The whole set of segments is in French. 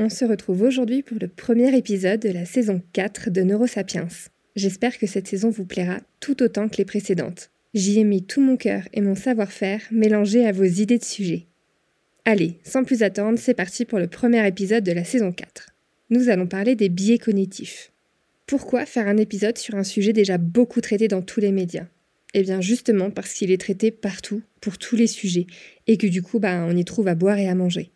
on se retrouve aujourd'hui pour le premier épisode de la saison 4 de Neurosapiens. J'espère que cette saison vous plaira tout autant que les précédentes. J'y ai mis tout mon cœur et mon savoir-faire mélangé à vos idées de sujet. Allez, sans plus attendre, c'est parti pour le premier épisode de la saison 4. Nous allons parler des biais cognitifs. Pourquoi faire un épisode sur un sujet déjà beaucoup traité dans tous les médias? Eh bien justement parce qu'il est traité partout, pour tous les sujets, et que du coup, bah, on y trouve à boire et à manger.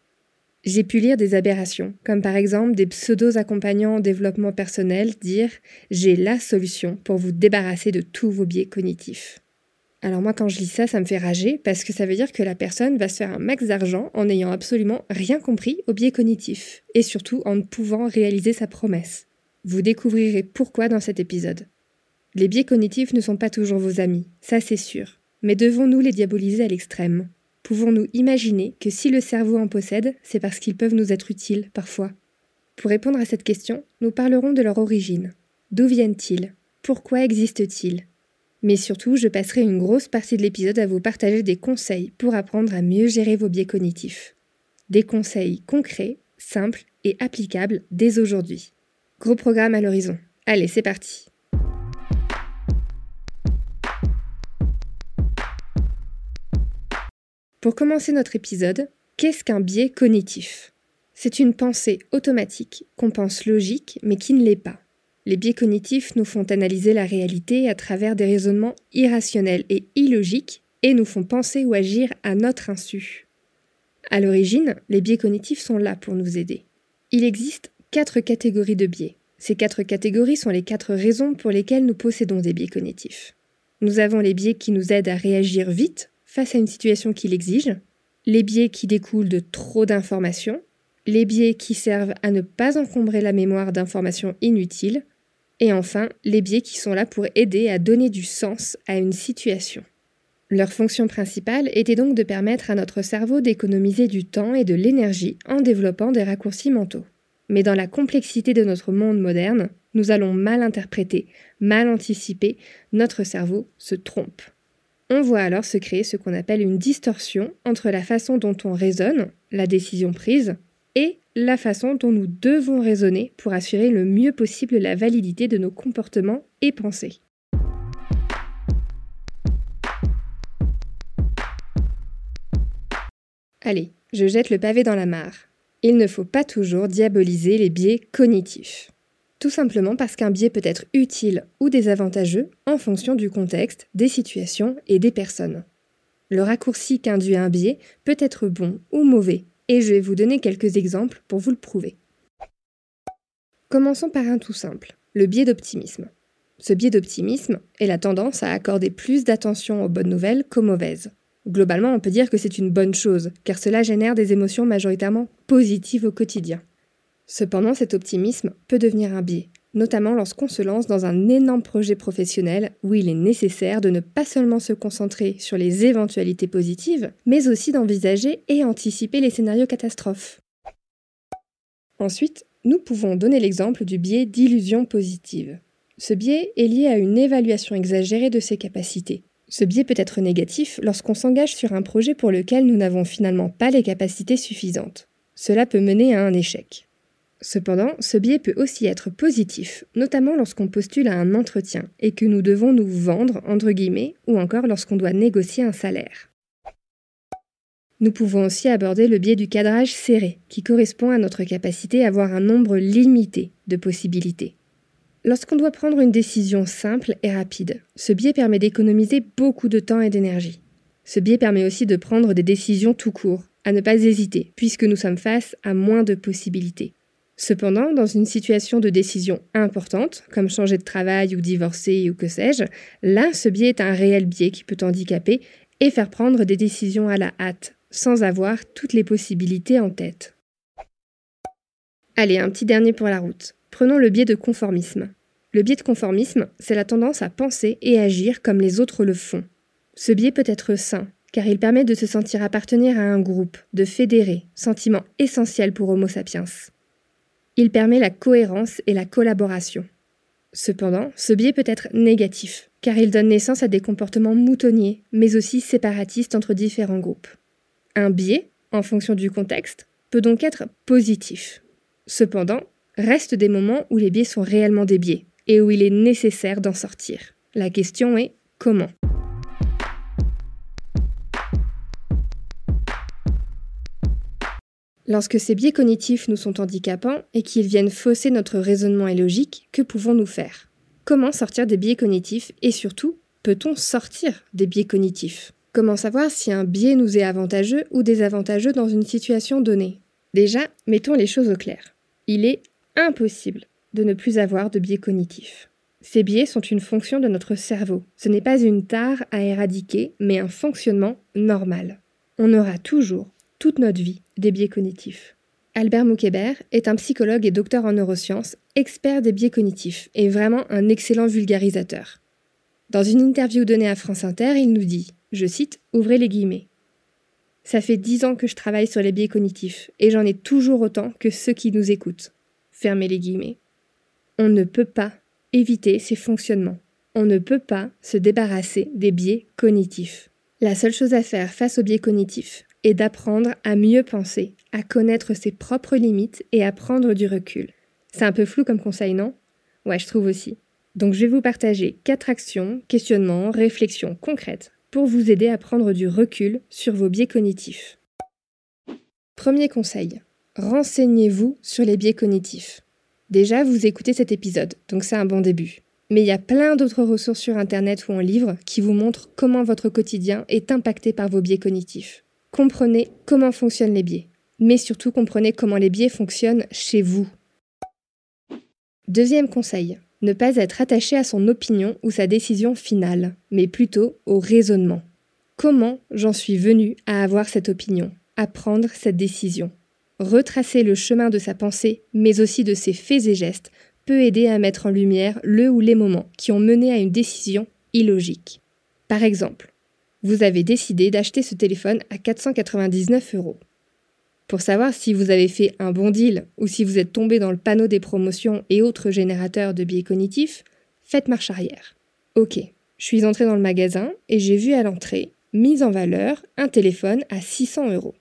J'ai pu lire des aberrations, comme par exemple des pseudos accompagnants en développement personnel dire J'ai la solution pour vous débarrasser de tous vos biais cognitifs. Alors moi quand je lis ça, ça me fait rager parce que ça veut dire que la personne va se faire un max d'argent en n'ayant absolument rien compris aux biais cognitifs et surtout en ne pouvant réaliser sa promesse. Vous découvrirez pourquoi dans cet épisode. Les biais cognitifs ne sont pas toujours vos amis, ça c'est sûr, mais devons-nous les diaboliser à l'extrême? Pouvons-nous imaginer que si le cerveau en possède, c'est parce qu'ils peuvent nous être utiles parfois? Pour répondre à cette question, nous parlerons de leur origine. D'où viennent-ils? Pourquoi existent-ils? Mais surtout, je passerai une grosse partie de l'épisode à vous partager des conseils pour apprendre à mieux gérer vos biais cognitifs. Des conseils concrets, simples et applicables dès aujourd'hui. Gros programme à l'horizon. Allez, c'est parti Pour commencer notre épisode, qu'est-ce qu'un biais cognitif? C'est une pensée automatique qu'on pense logique mais qui ne l'est pas. Les biais cognitifs nous font analyser la réalité à travers des raisonnements irrationnels et illogiques et nous font penser ou agir à notre insu. À l'origine, les biais cognitifs sont là pour nous aider. Il existe quatre catégories de biais. Ces quatre catégories sont les quatre raisons pour lesquelles nous possédons des biais cognitifs. Nous avons les biais qui nous aident à réagir vite face à une situation qui l'exige, les biais qui découlent de trop d'informations, les biais qui servent à ne pas encombrer la mémoire d'informations inutiles, et enfin les biais qui sont là pour aider à donner du sens à une situation. Leur fonction principale était donc de permettre à notre cerveau d'économiser du temps et de l'énergie en développant des raccourcis mentaux. Mais dans la complexité de notre monde moderne, nous allons mal interpréter, mal anticiper, notre cerveau se trompe. On voit alors se créer ce qu'on appelle une distorsion entre la façon dont on raisonne, la décision prise, et la façon dont nous devons raisonner pour assurer le mieux possible la validité de nos comportements et pensées. Allez, je jette le pavé dans la mare. Il ne faut pas toujours diaboliser les biais cognitifs tout simplement parce qu'un biais peut être utile ou désavantageux en fonction du contexte, des situations et des personnes. Le raccourci qu'induit un biais peut être bon ou mauvais, et je vais vous donner quelques exemples pour vous le prouver. Commençons par un tout simple, le biais d'optimisme. Ce biais d'optimisme est la tendance à accorder plus d'attention aux bonnes nouvelles qu'aux mauvaises. Globalement, on peut dire que c'est une bonne chose, car cela génère des émotions majoritairement positives au quotidien. Cependant, cet optimisme peut devenir un biais, notamment lorsqu'on se lance dans un énorme projet professionnel où il est nécessaire de ne pas seulement se concentrer sur les éventualités positives, mais aussi d'envisager et anticiper les scénarios catastrophes. Ensuite, nous pouvons donner l'exemple du biais d'illusion positive. Ce biais est lié à une évaluation exagérée de ses capacités. Ce biais peut être négatif lorsqu'on s'engage sur un projet pour lequel nous n'avons finalement pas les capacités suffisantes. Cela peut mener à un échec. Cependant, ce biais peut aussi être positif, notamment lorsqu'on postule à un entretien et que nous devons nous vendre, entre guillemets, ou encore lorsqu'on doit négocier un salaire. Nous pouvons aussi aborder le biais du cadrage serré, qui correspond à notre capacité à avoir un nombre limité de possibilités. Lorsqu'on doit prendre une décision simple et rapide, ce biais permet d'économiser beaucoup de temps et d'énergie. Ce biais permet aussi de prendre des décisions tout court, à ne pas hésiter, puisque nous sommes face à moins de possibilités. Cependant, dans une situation de décision importante, comme changer de travail ou divorcer ou que sais-je, là, ce biais est un réel biais qui peut handicaper et faire prendre des décisions à la hâte, sans avoir toutes les possibilités en tête. Allez, un petit dernier pour la route. Prenons le biais de conformisme. Le biais de conformisme, c'est la tendance à penser et agir comme les autres le font. Ce biais peut être sain, car il permet de se sentir appartenir à un groupe, de fédérer, sentiment essentiel pour Homo sapiens. Il permet la cohérence et la collaboration. Cependant, ce biais peut être négatif, car il donne naissance à des comportements moutonniers, mais aussi séparatistes entre différents groupes. Un biais, en fonction du contexte, peut donc être positif. Cependant, restent des moments où les biais sont réellement des biais, et où il est nécessaire d'en sortir. La question est comment? Lorsque ces biais cognitifs nous sont handicapants et qu'ils viennent fausser notre raisonnement et logique, que pouvons-nous faire? Comment sortir des biais cognitifs et surtout, peut-on sortir des biais cognitifs? Comment savoir si un biais nous est avantageux ou désavantageux dans une situation donnée? Déjà, mettons les choses au clair. Il est impossible de ne plus avoir de biais cognitifs. Ces biais sont une fonction de notre cerveau. Ce n'est pas une tare à éradiquer, mais un fonctionnement normal. On aura toujours, toute notre vie, des biais cognitifs. Albert Moukébert est un psychologue et docteur en neurosciences, expert des biais cognitifs et vraiment un excellent vulgarisateur. Dans une interview donnée à France Inter, il nous dit, je cite, Ouvrez les guillemets. Ça fait dix ans que je travaille sur les biais cognitifs et j'en ai toujours autant que ceux qui nous écoutent. Fermez les guillemets. On ne peut pas éviter ces fonctionnements. On ne peut pas se débarrasser des biais cognitifs. La seule chose à faire face aux biais cognitifs, et d'apprendre à mieux penser, à connaître ses propres limites et à prendre du recul. C'est un peu flou comme conseil, non? Ouais, je trouve aussi. Donc je vais vous partager quatre actions, questionnements, réflexions concrètes pour vous aider à prendre du recul sur vos biais cognitifs. Premier conseil, renseignez-vous sur les biais cognitifs. Déjà, vous écoutez cet épisode, donc c'est un bon début. Mais il y a plein d'autres ressources sur Internet ou en livre qui vous montrent comment votre quotidien est impacté par vos biais cognitifs. Comprenez comment fonctionnent les biais, mais surtout comprenez comment les biais fonctionnent chez vous. Deuxième conseil, ne pas être attaché à son opinion ou sa décision finale, mais plutôt au raisonnement. Comment j'en suis venu à avoir cette opinion, à prendre cette décision? Retracer le chemin de sa pensée, mais aussi de ses faits et gestes, peut aider à mettre en lumière le ou les moments qui ont mené à une décision illogique. Par exemple, vous avez décidé d'acheter ce téléphone à 499 euros. Pour savoir si vous avez fait un bon deal ou si vous êtes tombé dans le panneau des promotions et autres générateurs de biais cognitifs, faites marche arrière. Ok, je suis entré dans le magasin et j'ai vu à l'entrée, mise en valeur, un téléphone à 600 euros.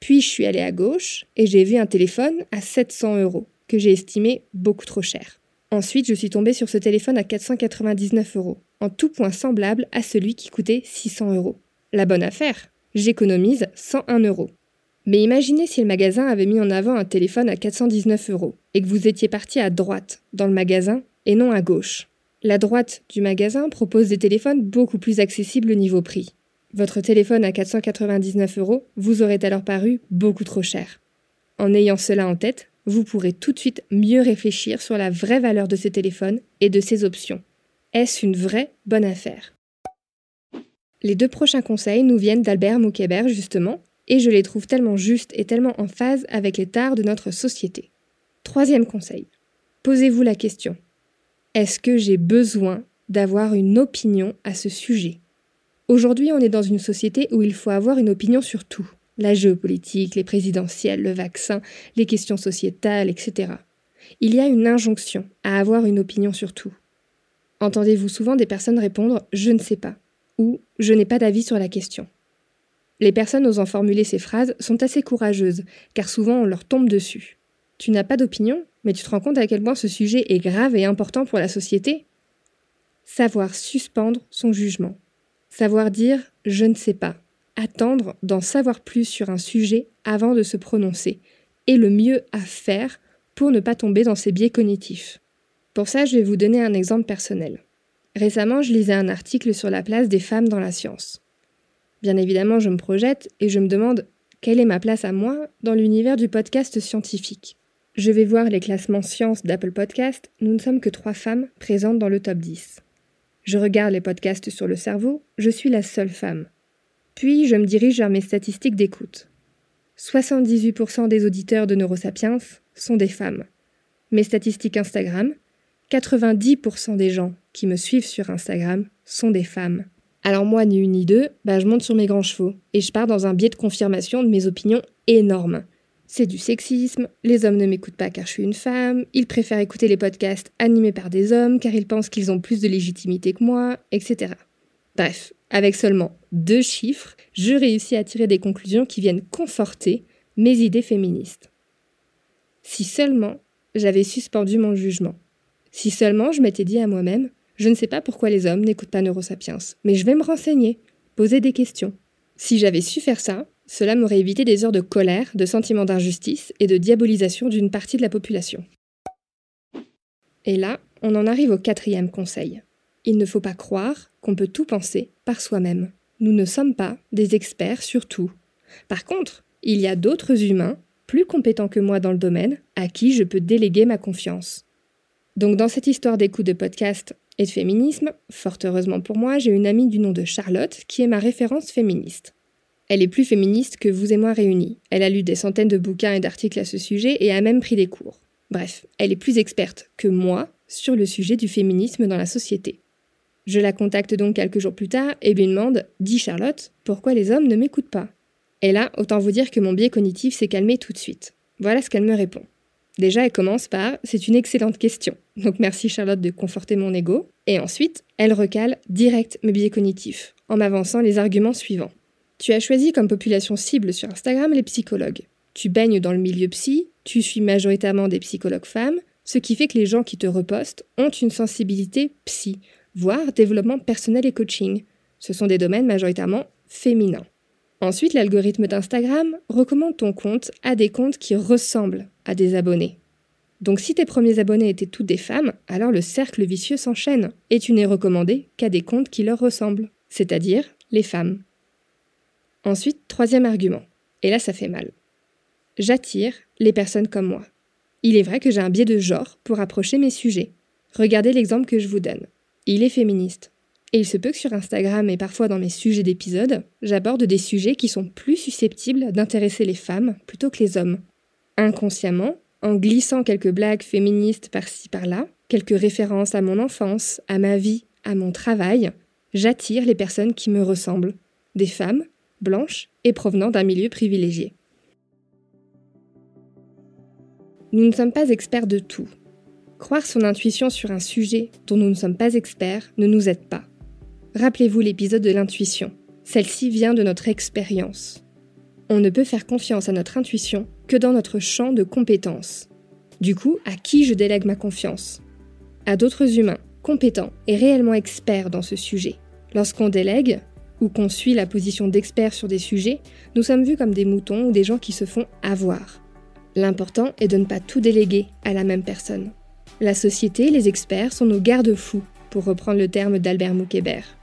Puis je suis allé à gauche et j'ai vu un téléphone à 700 euros, que j'ai estimé beaucoup trop cher. Ensuite, je suis tombé sur ce téléphone à 499 euros en tout point semblable à celui qui coûtait 600 euros. La bonne affaire, j'économise 101 euros. Mais imaginez si le magasin avait mis en avant un téléphone à 419 euros et que vous étiez parti à droite dans le magasin et non à gauche. La droite du magasin propose des téléphones beaucoup plus accessibles au niveau prix. Votre téléphone à 499 euros vous aurait alors paru beaucoup trop cher. En ayant cela en tête, vous pourrez tout de suite mieux réfléchir sur la vraie valeur de ce téléphone et de ses options. Est-ce une vraie bonne affaire? Les deux prochains conseils nous viennent d'Albert Moukébert justement, et je les trouve tellement justes et tellement en phase avec les tares de notre société. Troisième conseil. Posez-vous la question. Est-ce que j'ai besoin d'avoir une opinion à ce sujet? Aujourd'hui, on est dans une société où il faut avoir une opinion sur tout. La géopolitique, les présidentielles, le vaccin, les questions sociétales, etc. Il y a une injonction à avoir une opinion sur tout. Entendez-vous souvent des personnes répondre ⁇ Je ne sais pas ⁇ ou ⁇ Je n'ai pas d'avis sur la question ⁇ Les personnes osant formuler ces phrases sont assez courageuses, car souvent on leur tombe dessus. Tu n'as pas d'opinion, mais tu te rends compte à quel point ce sujet est grave et important pour la société Savoir suspendre son jugement. Savoir dire ⁇ Je ne sais pas ⁇ Attendre d'en savoir plus sur un sujet avant de se prononcer, est le mieux à faire pour ne pas tomber dans ces biais cognitifs. Pour ça, je vais vous donner un exemple personnel. Récemment, je lisais un article sur la place des femmes dans la science. Bien évidemment, je me projette et je me demande quelle est ma place à moi dans l'univers du podcast scientifique. Je vais voir les classements sciences d'Apple Podcast, nous ne sommes que trois femmes présentes dans le top 10. Je regarde les podcasts sur le cerveau, je suis la seule femme. Puis je me dirige vers mes statistiques d'écoute. 78% des auditeurs de Neurosapiens sont des femmes. Mes statistiques Instagram, 90% des gens qui me suivent sur Instagram sont des femmes. Alors moi, ni une ni deux, bah, je monte sur mes grands chevaux et je pars dans un biais de confirmation de mes opinions énormes. C'est du sexisme, les hommes ne m'écoutent pas car je suis une femme, ils préfèrent écouter les podcasts animés par des hommes car ils pensent qu'ils ont plus de légitimité que moi, etc. Bref, avec seulement deux chiffres, je réussis à tirer des conclusions qui viennent conforter mes idées féministes. Si seulement j'avais suspendu mon jugement. Si seulement je m'étais dit à moi-même, je ne sais pas pourquoi les hommes n'écoutent pas Neurosapiens, mais je vais me renseigner, poser des questions. Si j'avais su faire ça, cela m'aurait évité des heures de colère, de sentiments d'injustice et de diabolisation d'une partie de la population. Et là, on en arrive au quatrième conseil. Il ne faut pas croire qu'on peut tout penser par soi-même. Nous ne sommes pas des experts sur tout. Par contre, il y a d'autres humains, plus compétents que moi dans le domaine, à qui je peux déléguer ma confiance. Donc dans cette histoire d'écoute de podcast et de féminisme, fort heureusement pour moi, j'ai une amie du nom de Charlotte qui est ma référence féministe. Elle est plus féministe que vous et moi réunis. Elle a lu des centaines de bouquins et d'articles à ce sujet et a même pris des cours. Bref, elle est plus experte que moi sur le sujet du féminisme dans la société. Je la contacte donc quelques jours plus tard et lui demande Dis Charlotte, pourquoi les hommes ne m'écoutent pas? Et là, autant vous dire que mon biais cognitif s'est calmé tout de suite. Voilà ce qu'elle me répond. Déjà, elle commence par C'est une excellente question. Donc merci Charlotte de conforter mon ego. Et ensuite, elle recale direct mes biais cognitifs, en m'avançant les arguments suivants. Tu as choisi comme population cible sur Instagram les psychologues. Tu baignes dans le milieu psy, tu suis majoritairement des psychologues femmes, ce qui fait que les gens qui te repostent ont une sensibilité psy, voire développement personnel et coaching. Ce sont des domaines majoritairement féminins. Ensuite, l'algorithme d'Instagram recommande ton compte à des comptes qui ressemblent à des abonnés. Donc si tes premiers abonnés étaient toutes des femmes, alors le cercle vicieux s'enchaîne et tu n'es recommandé qu'à des comptes qui leur ressemblent, c'est-à-dire les femmes. Ensuite, troisième argument, et là ça fait mal. J'attire les personnes comme moi. Il est vrai que j'ai un biais de genre pour approcher mes sujets. Regardez l'exemple que je vous donne. Il est féministe. Et il se peut que sur Instagram et parfois dans mes sujets d'épisodes, j'aborde des sujets qui sont plus susceptibles d'intéresser les femmes plutôt que les hommes. Inconsciemment, en glissant quelques blagues féministes par-ci par-là, quelques références à mon enfance, à ma vie, à mon travail, j'attire les personnes qui me ressemblent, des femmes, blanches et provenant d'un milieu privilégié. Nous ne sommes pas experts de tout. Croire son intuition sur un sujet dont nous ne sommes pas experts ne nous aide pas. Rappelez-vous l'épisode de l'intuition. Celle-ci vient de notre expérience. On ne peut faire confiance à notre intuition que dans notre champ de compétences. Du coup, à qui je délègue ma confiance? À d'autres humains, compétents et réellement experts dans ce sujet. Lorsqu'on délègue, ou qu'on suit la position d'expert sur des sujets, nous sommes vus comme des moutons ou des gens qui se font avoir. L'important est de ne pas tout déléguer à la même personne. La société, les experts sont nos garde-fous, pour reprendre le terme d'Albert Moukébert.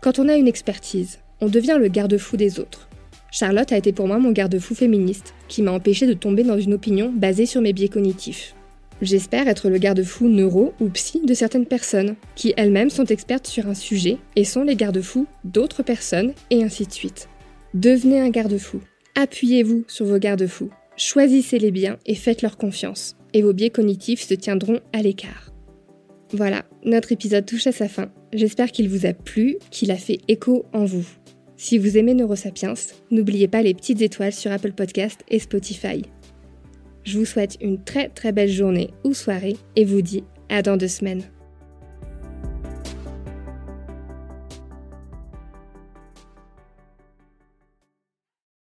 Quand on a une expertise, on devient le garde-fou des autres. Charlotte a été pour moi mon garde-fou féministe, qui m'a empêché de tomber dans une opinion basée sur mes biais cognitifs. J'espère être le garde-fou neuro ou psy de certaines personnes, qui elles-mêmes sont expertes sur un sujet et sont les garde-fous d'autres personnes, et ainsi de suite. Devenez un garde-fou. Appuyez-vous sur vos garde-fous. Choisissez les biens et faites leur confiance, et vos biais cognitifs se tiendront à l'écart. Voilà, notre épisode touche à sa fin. J'espère qu'il vous a plu, qu'il a fait écho en vous. Si vous aimez Neurosapiens, n'oubliez pas les petites étoiles sur Apple Podcast et Spotify. Je vous souhaite une très très belle journée ou soirée et vous dis à dans deux semaines.